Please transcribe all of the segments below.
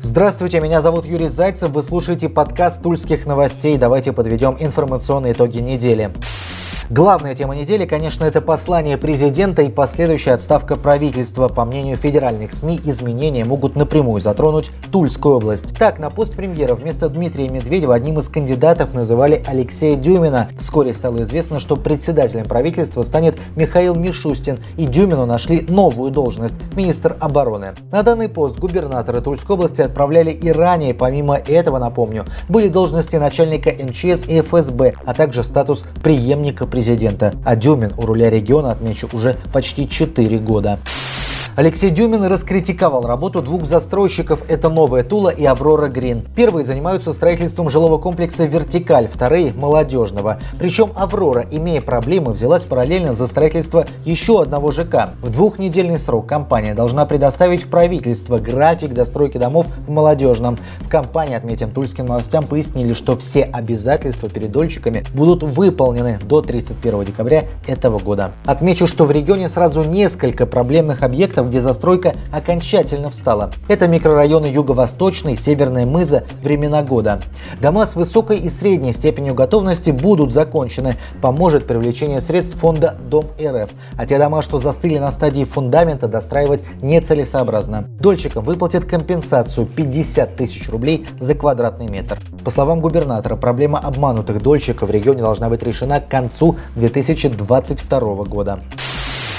Здравствуйте, меня зовут Юрий Зайцев, вы слушаете подкаст «Тульских новостей». Давайте подведем информационные итоги недели. Главная тема недели, конечно, это послание президента и последующая отставка правительства. По мнению федеральных СМИ, изменения могут напрямую затронуть Тульскую область. Так, на пост премьера вместо Дмитрия Медведева одним из кандидатов называли Алексея Дюмина. Вскоре стало известно, что председателем правительства станет Михаил Мишустин, и Дюмину нашли новую должность – министр обороны. На данный пост губернатора Тульской области отправляли и ранее. Помимо этого, напомню, были должности начальника МЧС и ФСБ, а также статус преемника президента, а Дюмин у руля региона, отмечу, уже почти 4 года. Алексей Дюмин раскритиковал работу двух застройщиков – это Новая Тула и Аврора Грин. Первые занимаются строительством жилого комплекса «Вертикаль», вторые – молодежного. Причем Аврора, имея проблемы, взялась параллельно за строительство еще одного ЖК. В двухнедельный срок компания должна предоставить в правительство график достройки домов в молодежном. В компании, отметим, тульским новостям пояснили, что все обязательства перед дольщиками будут выполнены до 31 декабря этого года. Отмечу, что в регионе сразу несколько проблемных объектов где застройка окончательно встала. Это микрорайоны Юго-Восточный, Северная Мыза, времена года. Дома с высокой и средней степенью готовности будут закончены. Поможет привлечение средств фонда Дом РФ. А те дома, что застыли на стадии фундамента, достраивать нецелесообразно. Дольщикам выплатят компенсацию 50 тысяч рублей за квадратный метр. По словам губернатора, проблема обманутых дольщиков в регионе должна быть решена к концу 2022 года.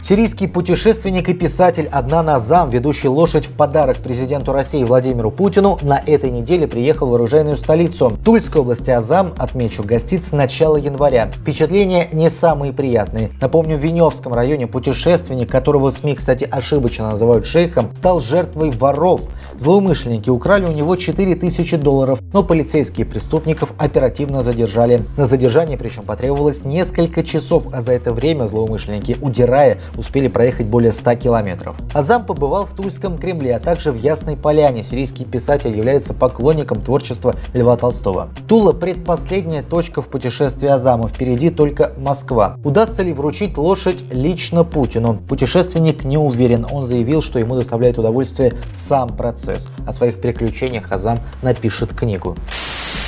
Сирийский путешественник и писатель Аднан Азам, ведущий лошадь в подарок президенту России Владимиру Путину, на этой неделе приехал в оружейную столицу. Тульской области Азам, отмечу, гостит с начала января. Впечатления не самые приятные. Напомню, в Веневском районе путешественник, которого в СМИ, кстати, ошибочно называют шейхом, стал жертвой воров. Злоумышленники украли у него 4000 долларов, но полицейские преступников оперативно задержали. На задержание причем потребовалось несколько часов, а за это время злоумышленники, удирая, успели проехать более 100 километров. Азам побывал в Тульском Кремле, а также в Ясной Поляне. Сирийский писатель является поклонником творчества Льва Толстого. Тула – предпоследняя точка в путешествии Азама. Впереди только Москва. Удастся ли вручить лошадь лично Путину? Путешественник не уверен. Он заявил, что ему доставляет удовольствие сам процесс. О своих приключениях Азам напишет книгу.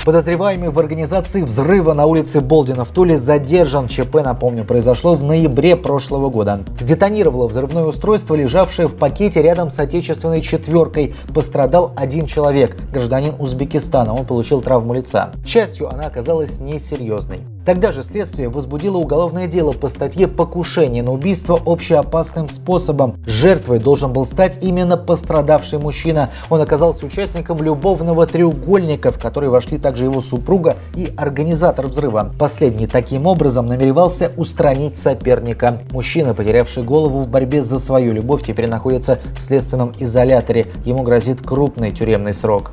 Подозреваемый в организации взрыва на улице Болдина в Туле задержан. ЧП, напомню, произошло в ноябре прошлого года. Сдетонировало взрывное устройство, лежавшее в пакете рядом с отечественной четверкой. Пострадал один человек, гражданин Узбекистана. Он получил травму лица. К счастью, она оказалась несерьезной. Тогда же следствие возбудило уголовное дело по статье «Покушение на убийство общеопасным способом». Жертвой должен был стать именно пострадавший мужчина. Он оказался участником любовного треугольника, в который вошли также его супруга и организатор взрыва. Последний таким образом намеревался устранить соперника. Мужчина, потерявший голову в борьбе за свою любовь, теперь находится в следственном изоляторе. Ему грозит крупный тюремный срок.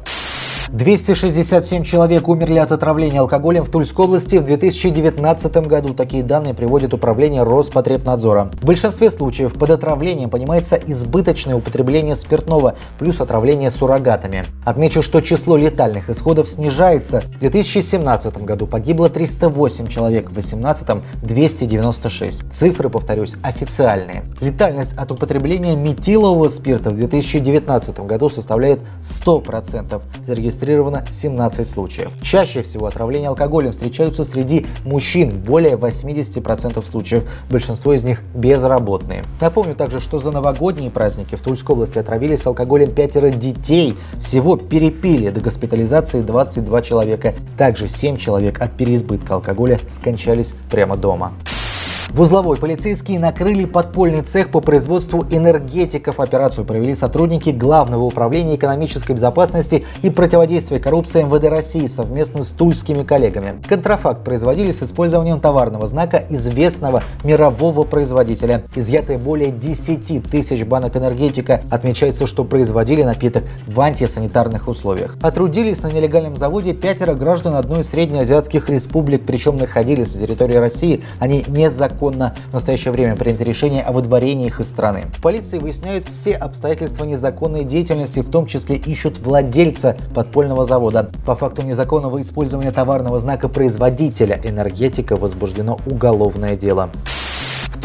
267 человек умерли от отравления алкоголем в Тульской области в 2019 году. Такие данные приводит управление Роспотребнадзора. В большинстве случаев под отравлением понимается избыточное употребление спиртного плюс отравление суррогатами. Отмечу, что число летальных исходов снижается. В 2017 году погибло 308 человек, в 2018 – 296. Цифры, повторюсь, официальные. Летальность от употребления метилового спирта в 2019 году составляет 100%. Зарегистрировано зарегистрировано 17 случаев. Чаще всего отравления алкоголем встречаются среди мужчин, более 80% случаев, большинство из них безработные. Напомню также, что за новогодние праздники в Тульской области отравились алкоголем пятеро детей, всего перепили до госпитализации 22 человека. Также 7 человек от переизбытка алкоголя скончались прямо дома. В узловой полицейские накрыли подпольный цех по производству энергетиков. Операцию провели сотрудники Главного управления экономической безопасности и противодействия коррупции МВД России совместно с тульскими коллегами. Контрафакт производили с использованием товарного знака известного мирового производителя. Изъятые более 10 тысяч банок энергетика. Отмечается, что производили напиток в антисанитарных условиях. Отрудились на нелегальном заводе пятеро граждан одной из среднеазиатских республик, причем находились на территории России они незаконно незаконно. В настоящее время принято решение о выдворении их из страны. В полиции выясняют все обстоятельства незаконной деятельности, в том числе ищут владельца подпольного завода. По факту незаконного использования товарного знака производителя энергетика возбуждено уголовное дело.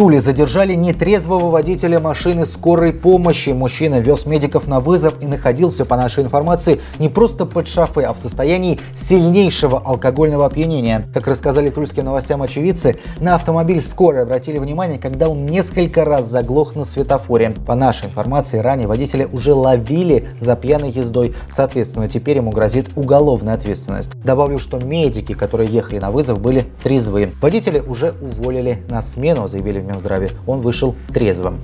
Туле задержали нетрезвого водителя машины скорой помощи. Мужчина вез медиков на вызов и находился, по нашей информации, не просто под шофе, а в состоянии сильнейшего алкогольного опьянения. Как рассказали тульским новостям очевидцы, на автомобиль скорой обратили внимание, когда он несколько раз заглох на светофоре. По нашей информации, ранее водителя уже ловили за пьяной ездой. Соответственно, теперь ему грозит уголовная ответственность. Добавлю, что медики, которые ехали на вызов, были трезвые. Водителя уже уволили на смену, заявили в Минздраве. Он вышел трезвым.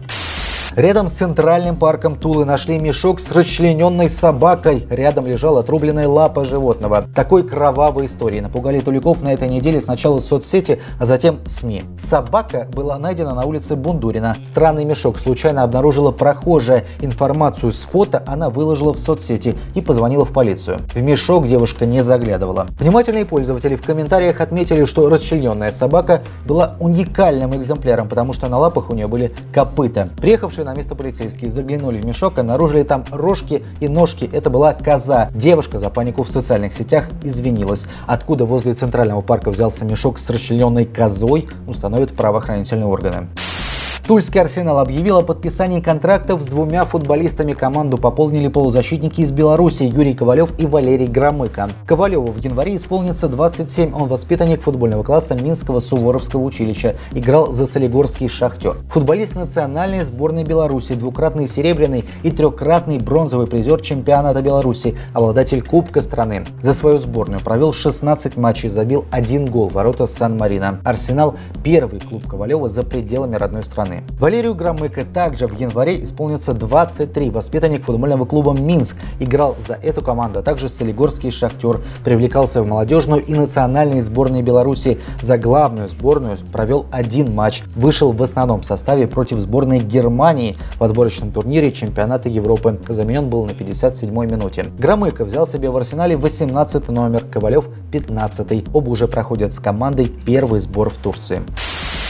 Рядом с центральным парком Тулы нашли мешок с расчлененной собакой. Рядом лежала отрубленная лапа животного. Такой кровавой истории напугали туликов на этой неделе сначала соцсети, а затем СМИ. Собака была найдена на улице Бундурина. Странный мешок случайно обнаружила прохожая. Информацию с фото она выложила в соцсети и позвонила в полицию. В мешок девушка не заглядывала. Внимательные пользователи в комментариях отметили, что расчлененная собака была уникальным экземпляром, потому что на лапах у нее были копыта. Приехавшие на место полицейские заглянули в мешок, обнаружили там рожки и ножки. Это была коза. Девушка за панику в социальных сетях извинилась. Откуда возле центрального парка взялся мешок с расчлененной козой, установят правоохранительные органы. Тульский Арсенал объявил о подписании контрактов с двумя футболистами. Команду пополнили полузащитники из Беларуси Юрий Ковалев и Валерий Громыко. Ковалеву в январе исполнится 27. Он воспитанник футбольного класса Минского Суворовского училища. Играл за Солигорский «Шахтер». Футболист национальной сборной Беларуси, двукратный серебряный и трехкратный бронзовый призер чемпионата Беларуси, обладатель Кубка страны. За свою сборную провел 16 матчей, забил один гол ворота Сан-Марино. Арсенал – первый клуб Ковалева за пределами родной страны страны. Валерию Громыко также в январе исполнится 23. Воспитанник футбольного клуба «Минск» играл за эту команду, а также Солигорский «Шахтер». Привлекался в молодежную и национальные сборные Беларуси. За главную сборную провел один матч. Вышел в основном составе против сборной Германии в отборочном турнире чемпионата Европы. Заменен был на 57-й минуте. Громыко взял себе в арсенале 18 номер, Ковалев 15 -й. Оба уже проходят с командой первый сбор в Турции.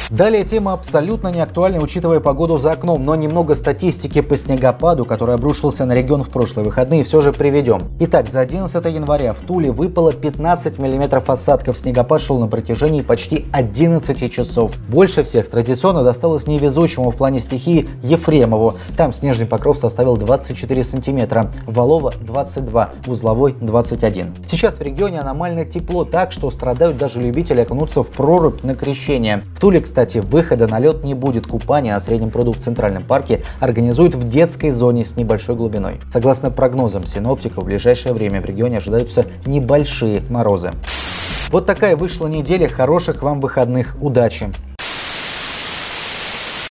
Далее тема абсолютно не актуальна, учитывая погоду за окном, но немного статистики по снегопаду, который обрушился на регион в прошлые выходные, все же приведем. Итак, за 11 января в Туле выпало 15 мм осадков. Снегопад шел на протяжении почти 11 часов. Больше всех традиционно досталось невезучему в плане стихии Ефремову. Там снежный покров составил 24 сантиметра, Валова 22, Узловой 21. Сейчас в регионе аномально тепло так, что страдают даже любители окунуться в прорубь на крещение. В Туле, кстати, кстати, выхода на лед не будет. Купание на среднем пруду в Центральном парке организуют в детской зоне с небольшой глубиной. Согласно прогнозам синоптиков, в ближайшее время в регионе ожидаются небольшие морозы. Вот такая вышла неделя. Хороших вам выходных. Удачи!